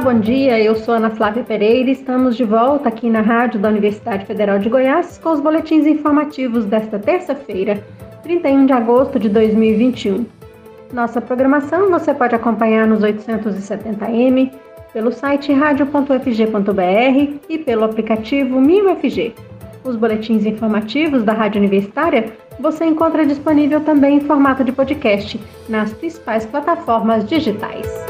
bom dia. Eu sou Ana Flávia Pereira e estamos de volta aqui na Rádio da Universidade Federal de Goiás com os boletins informativos desta terça-feira, 31 de agosto de 2021. Nossa programação você pode acompanhar nos 870m, pelo site radio.fg.br e pelo aplicativo MinUFG. Os boletins informativos da Rádio Universitária você encontra disponível também em formato de podcast nas principais plataformas digitais.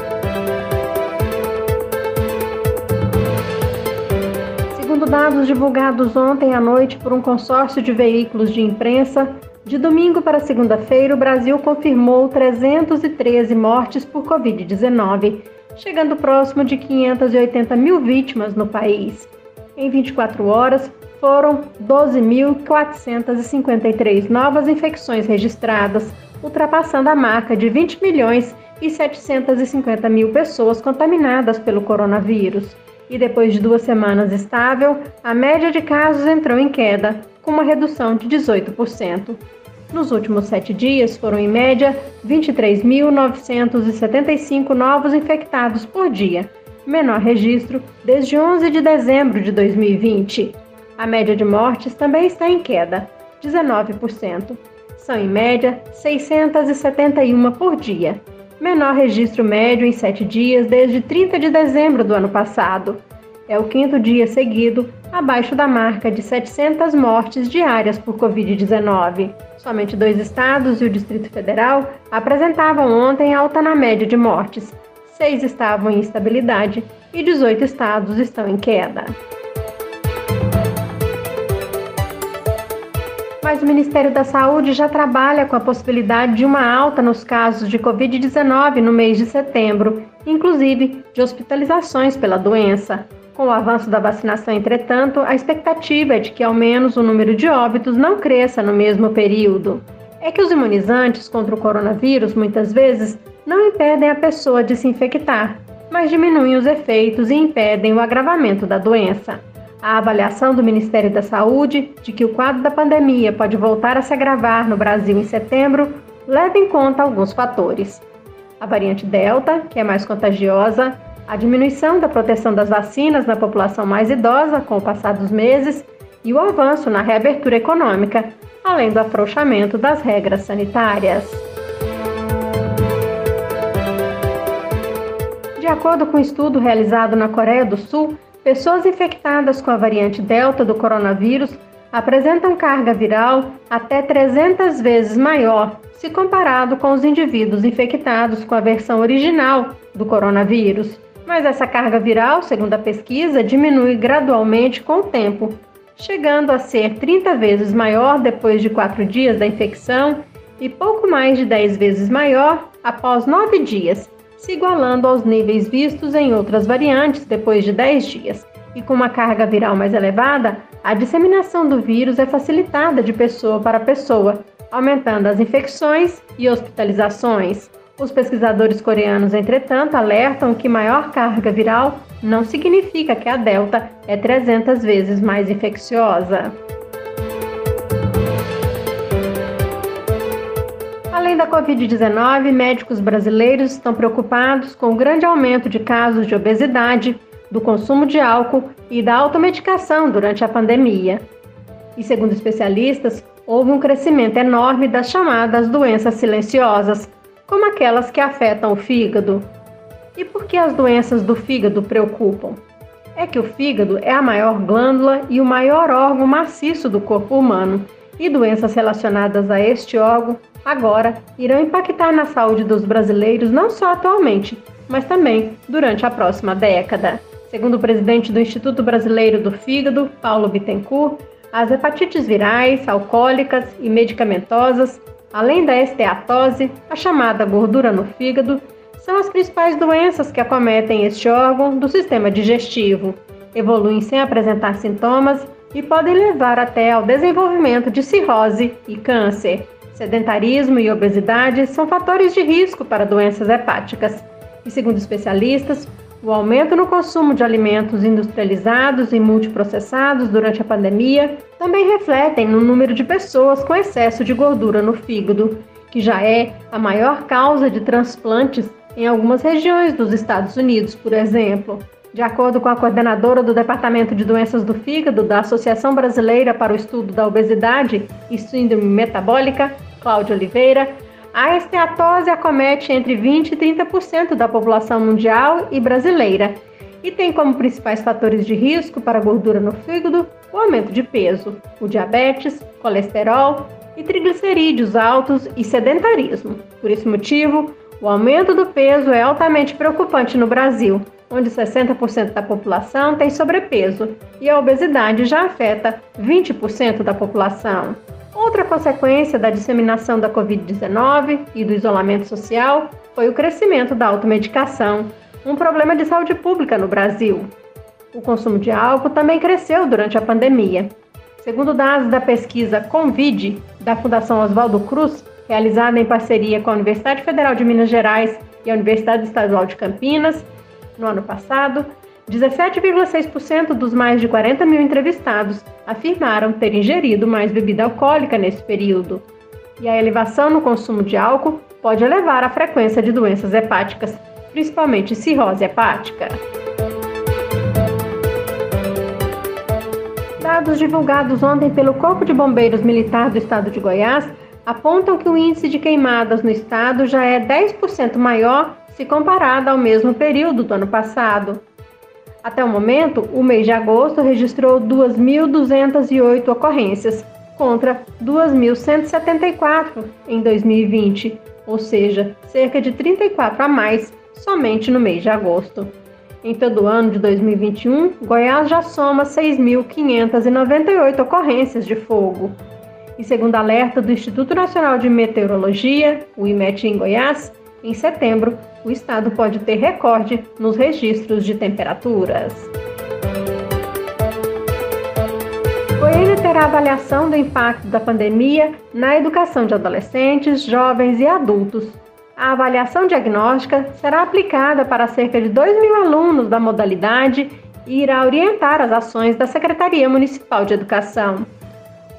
Dados divulgados ontem à noite por um consórcio de veículos de imprensa, de domingo para segunda-feira, o Brasil confirmou 313 mortes por Covid-19, chegando próximo de 580 mil vítimas no país. Em 24 horas, foram 12.453 novas infecções registradas, ultrapassando a marca de 20 milhões e 750 mil pessoas contaminadas pelo coronavírus. E depois de duas semanas estável, a média de casos entrou em queda, com uma redução de 18%. Nos últimos sete dias, foram em média 23.975 novos infectados por dia, menor registro desde 11 de dezembro de 2020. A média de mortes também está em queda, 19%. São, em média, 671 por dia, menor registro médio em sete dias desde 30 de dezembro do ano passado. É o quinto dia seguido abaixo da marca de 700 mortes diárias por Covid-19. Somente dois estados e o Distrito Federal apresentavam ontem alta na média de mortes. Seis estavam em estabilidade e 18 estados estão em queda. Mas o Ministério da Saúde já trabalha com a possibilidade de uma alta nos casos de Covid-19 no mês de setembro, inclusive de hospitalizações pela doença. Com o avanço da vacinação, entretanto, a expectativa é de que ao menos o número de óbitos não cresça no mesmo período. É que os imunizantes contra o coronavírus muitas vezes não impedem a pessoa de se infectar, mas diminuem os efeitos e impedem o agravamento da doença. A avaliação do Ministério da Saúde de que o quadro da pandemia pode voltar a se agravar no Brasil em setembro leva em conta alguns fatores. A variante Delta, que é mais contagiosa, a diminuição da proteção das vacinas na população mais idosa com o passar dos meses e o avanço na reabertura econômica, além do afrouxamento das regras sanitárias. De acordo com um estudo realizado na Coreia do Sul, Pessoas infectadas com a variante Delta do coronavírus apresentam carga viral até 300 vezes maior se comparado com os indivíduos infectados com a versão original do coronavírus. Mas essa carga viral, segundo a pesquisa, diminui gradualmente com o tempo, chegando a ser 30 vezes maior depois de 4 dias da infecção e pouco mais de 10 vezes maior após 9 dias, se igualando aos níveis vistos em outras variantes depois de 10 dias. E com uma carga viral mais elevada, a disseminação do vírus é facilitada de pessoa para pessoa, aumentando as infecções e hospitalizações. Os pesquisadores coreanos, entretanto, alertam que maior carga viral não significa que a Delta é 300 vezes mais infecciosa. Da Covid-19, médicos brasileiros estão preocupados com o grande aumento de casos de obesidade, do consumo de álcool e da automedicação durante a pandemia. E, segundo especialistas, houve um crescimento enorme das chamadas doenças silenciosas, como aquelas que afetam o fígado. E por que as doenças do fígado preocupam? É que o fígado é a maior glândula e o maior órgão maciço do corpo humano, e doenças relacionadas a este órgão agora irão impactar na saúde dos brasileiros não só atualmente, mas também durante a próxima década. Segundo o presidente do Instituto Brasileiro do Fígado, Paulo Bittencourt, as hepatites virais, alcoólicas e medicamentosas, além da esteatose, a chamada gordura no fígado, são as principais doenças que acometem este órgão do sistema digestivo. Evoluem sem apresentar sintomas e podem levar até ao desenvolvimento de cirrose e câncer. Sedentarismo e obesidade são fatores de risco para doenças hepáticas. E segundo especialistas, o aumento no consumo de alimentos industrializados e multiprocessados durante a pandemia também refletem no número de pessoas com excesso de gordura no fígado, que já é a maior causa de transplantes em algumas regiões dos Estados Unidos, por exemplo. De acordo com a coordenadora do Departamento de Doenças do Fígado da Associação Brasileira para o Estudo da Obesidade e Síndrome Metabólica, Cláudia Oliveira, a esteatose acomete entre 20% e 30% da população mundial e brasileira e tem como principais fatores de risco para gordura no fígado o aumento de peso, o diabetes, colesterol e triglicerídeos altos e sedentarismo. Por esse motivo, o aumento do peso é altamente preocupante no Brasil, onde 60% da população tem sobrepeso e a obesidade já afeta 20% da população. Outra consequência da disseminação da Covid-19 e do isolamento social foi o crescimento da automedicação, um problema de saúde pública no Brasil. O consumo de álcool também cresceu durante a pandemia. Segundo dados da pesquisa Convide, da Fundação Oswaldo Cruz, realizada em parceria com a Universidade Federal de Minas Gerais e a Universidade Estadual de Campinas, no ano passado, 17,6% dos mais de 40 mil entrevistados afirmaram ter ingerido mais bebida alcoólica nesse período. E a elevação no consumo de álcool pode elevar a frequência de doenças hepáticas, principalmente cirrose hepática. Dados divulgados ontem pelo Corpo de Bombeiros Militar do Estado de Goiás apontam que o índice de queimadas no estado já é 10% maior se comparado ao mesmo período do ano passado. Até o momento, o mês de agosto registrou 2.208 ocorrências, contra 2.174 em 2020, ou seja, cerca de 34 a mais somente no mês de agosto. Em todo o ano de 2021, Goiás já soma 6.598 ocorrências de fogo. E segundo alerta do Instituto Nacional de Meteorologia, o IMET em Goiás, em setembro, o estado pode ter recorde nos registros de temperaturas. Goiânia terá avaliação do impacto da pandemia na educação de adolescentes, jovens e adultos a avaliação diagnóstica será aplicada para cerca de 2 mil alunos da modalidade e irá orientar as ações da Secretaria Municipal de Educação.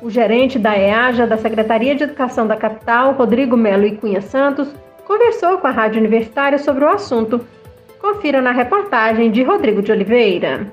O gerente da EAJA da Secretaria de Educação da capital, Rodrigo Melo e Cunha Santos, conversou com a Rádio Universitária sobre o assunto. Confira na reportagem de Rodrigo de Oliveira.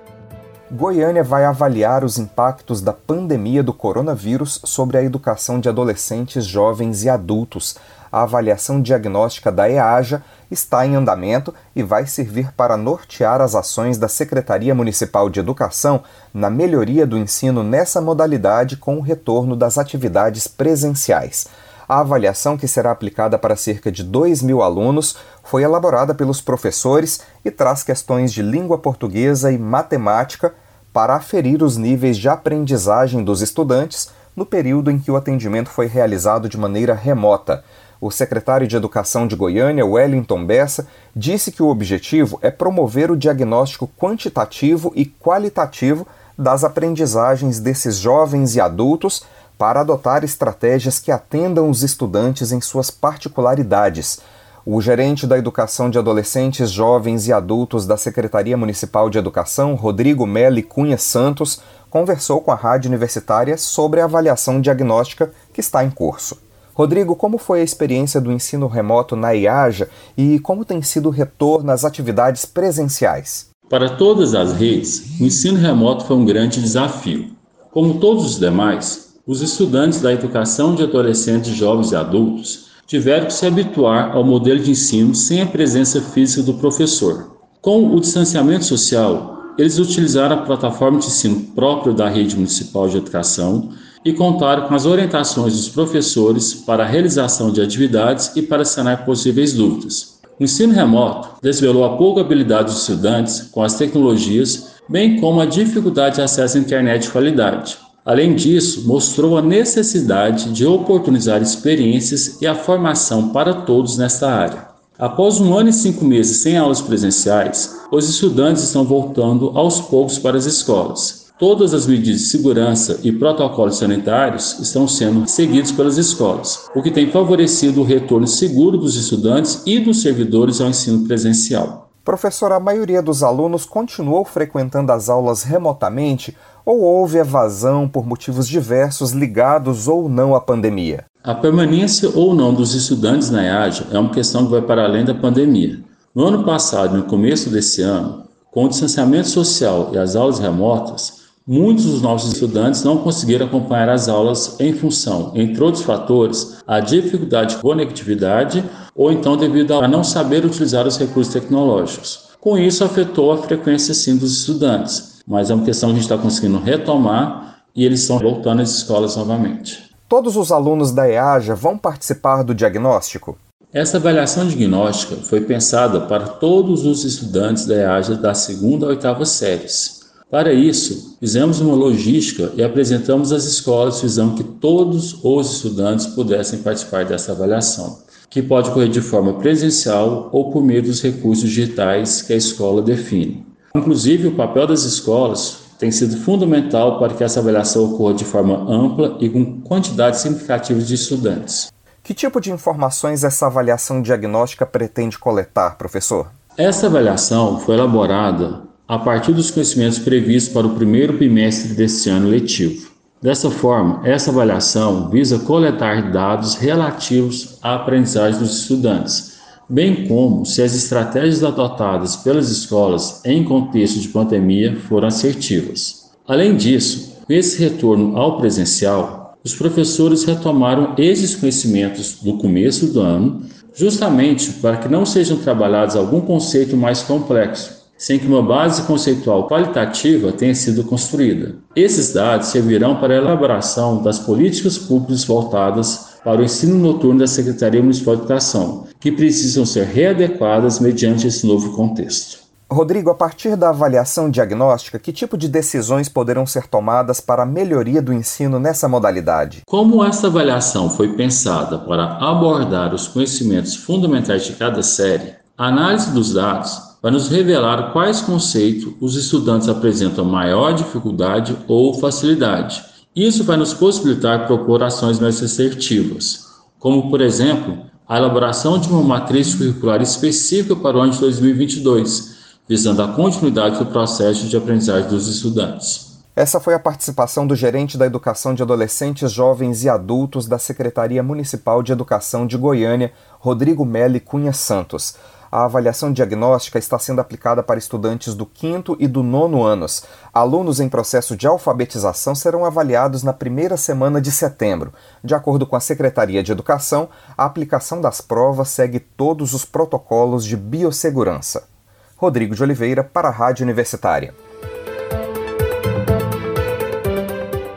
Goiânia vai avaliar os impactos da pandemia do coronavírus sobre a educação de adolescentes, jovens e adultos a avaliação diagnóstica da EAJA está em andamento e vai servir para nortear as ações da Secretaria Municipal de Educação na melhoria do ensino nessa modalidade com o retorno das atividades presenciais. A avaliação, que será aplicada para cerca de 2 mil alunos, foi elaborada pelos professores e traz questões de língua portuguesa e matemática para aferir os níveis de aprendizagem dos estudantes no período em que o atendimento foi realizado de maneira remota. O secretário de Educação de Goiânia, Wellington Bessa, disse que o objetivo é promover o diagnóstico quantitativo e qualitativo das aprendizagens desses jovens e adultos para adotar estratégias que atendam os estudantes em suas particularidades. O gerente da Educação de Adolescentes, Jovens e Adultos da Secretaria Municipal de Educação, Rodrigo Meli Cunha Santos, conversou com a Rádio Universitária sobre a avaliação diagnóstica que está em curso. Rodrigo, como foi a experiência do ensino remoto na IAJA e como tem sido o retorno às atividades presenciais? Para todas as redes, o ensino remoto foi um grande desafio. Como todos os demais, os estudantes da educação de adolescentes, jovens e adultos tiveram que se habituar ao modelo de ensino sem a presença física do professor. Com o distanciamento social, eles utilizaram a plataforma de ensino próprio da rede municipal de educação e contaram com as orientações dos professores para a realização de atividades e para sanar possíveis dúvidas. O ensino remoto desvelou a pouca habilidade dos estudantes com as tecnologias, bem como a dificuldade de acesso à internet de qualidade. Além disso, mostrou a necessidade de oportunizar experiências e a formação para todos nesta área. Após um ano e cinco meses sem aulas presenciais, os estudantes estão voltando aos poucos para as escolas. Todas as medidas de segurança e protocolos sanitários estão sendo seguidos pelas escolas, o que tem favorecido o retorno seguro dos estudantes e dos servidores ao ensino presencial. Professor, a maioria dos alunos continuou frequentando as aulas remotamente ou houve evasão por motivos diversos ligados ou não à pandemia? A permanência ou não dos estudantes na IAJA é uma questão que vai para além da pandemia. No ano passado no começo desse ano, com o distanciamento social e as aulas remotas, muitos dos nossos estudantes não conseguiram acompanhar as aulas em função, entre outros fatores, a dificuldade de conectividade ou então devido a não saber utilizar os recursos tecnológicos. Com isso, afetou a frequência sim dos estudantes, mas é uma questão que a gente está conseguindo retomar e eles estão voltando às escolas novamente. Todos os alunos da EAJA vão participar do diagnóstico? Essa avaliação diagnóstica foi pensada para todos os estudantes da EAJA da segunda a oitava séries. Para isso, fizemos uma logística e apresentamos às escolas visando que todos os estudantes pudessem participar dessa avaliação, que pode ocorrer de forma presencial ou por meio dos recursos digitais que a escola define. Inclusive, o papel das escolas tem sido fundamental para que essa avaliação ocorra de forma ampla e com quantidade significativa de estudantes. Que tipo de informações essa avaliação diagnóstica pretende coletar, professor? Essa avaliação foi elaborada a partir dos conhecimentos previstos para o primeiro bimestre deste ano letivo. Dessa forma, essa avaliação visa coletar dados relativos à aprendizagem dos estudantes, bem como se as estratégias adotadas pelas escolas em contexto de pandemia foram assertivas. Além disso, com esse retorno ao presencial, os professores retomaram esses conhecimentos do começo do ano, justamente para que não sejam trabalhados algum conceito mais complexo, sem que uma base conceitual qualitativa tenha sido construída. Esses dados servirão para a elaboração das políticas públicas voltadas para o ensino noturno da Secretaria Municipal de Educação, que precisam ser readequadas mediante esse novo contexto. Rodrigo, a partir da avaliação diagnóstica, que tipo de decisões poderão ser tomadas para a melhoria do ensino nessa modalidade? Como essa avaliação foi pensada para abordar os conhecimentos fundamentais de cada série, a análise dos dados vai nos revelar quais conceitos os estudantes apresentam maior dificuldade ou facilidade. Isso vai nos possibilitar propor ações mais assertivas, como, por exemplo, a elaboração de uma matriz curricular específica para o ano de 2022 visando a continuidade do processo de aprendizagem dos estudantes. Essa foi a participação do gerente da Educação de Adolescentes, Jovens e Adultos da Secretaria Municipal de Educação de Goiânia, Rodrigo Meli Cunha Santos. A avaliação diagnóstica está sendo aplicada para estudantes do quinto e do nono anos. Alunos em processo de alfabetização serão avaliados na primeira semana de setembro. De acordo com a Secretaria de Educação, a aplicação das provas segue todos os protocolos de biossegurança. Rodrigo de Oliveira, para a Rádio Universitária.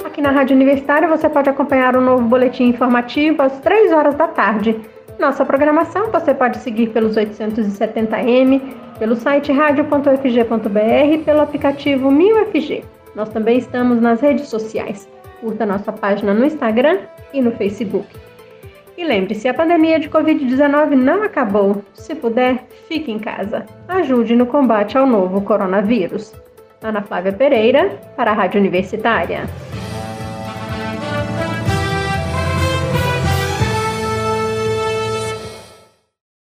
Aqui na Rádio Universitária você pode acompanhar o um novo boletim informativo às 3 horas da tarde. Nossa programação você pode seguir pelos 870m, pelo site radio.fg.br e pelo aplicativo 1000FG. Nós também estamos nas redes sociais. Curta nossa página no Instagram e no Facebook. E lembre-se, a pandemia de Covid-19 não acabou. Se puder, fique em casa. Ajude no combate ao novo coronavírus. Ana Flávia Pereira, para a Rádio Universitária.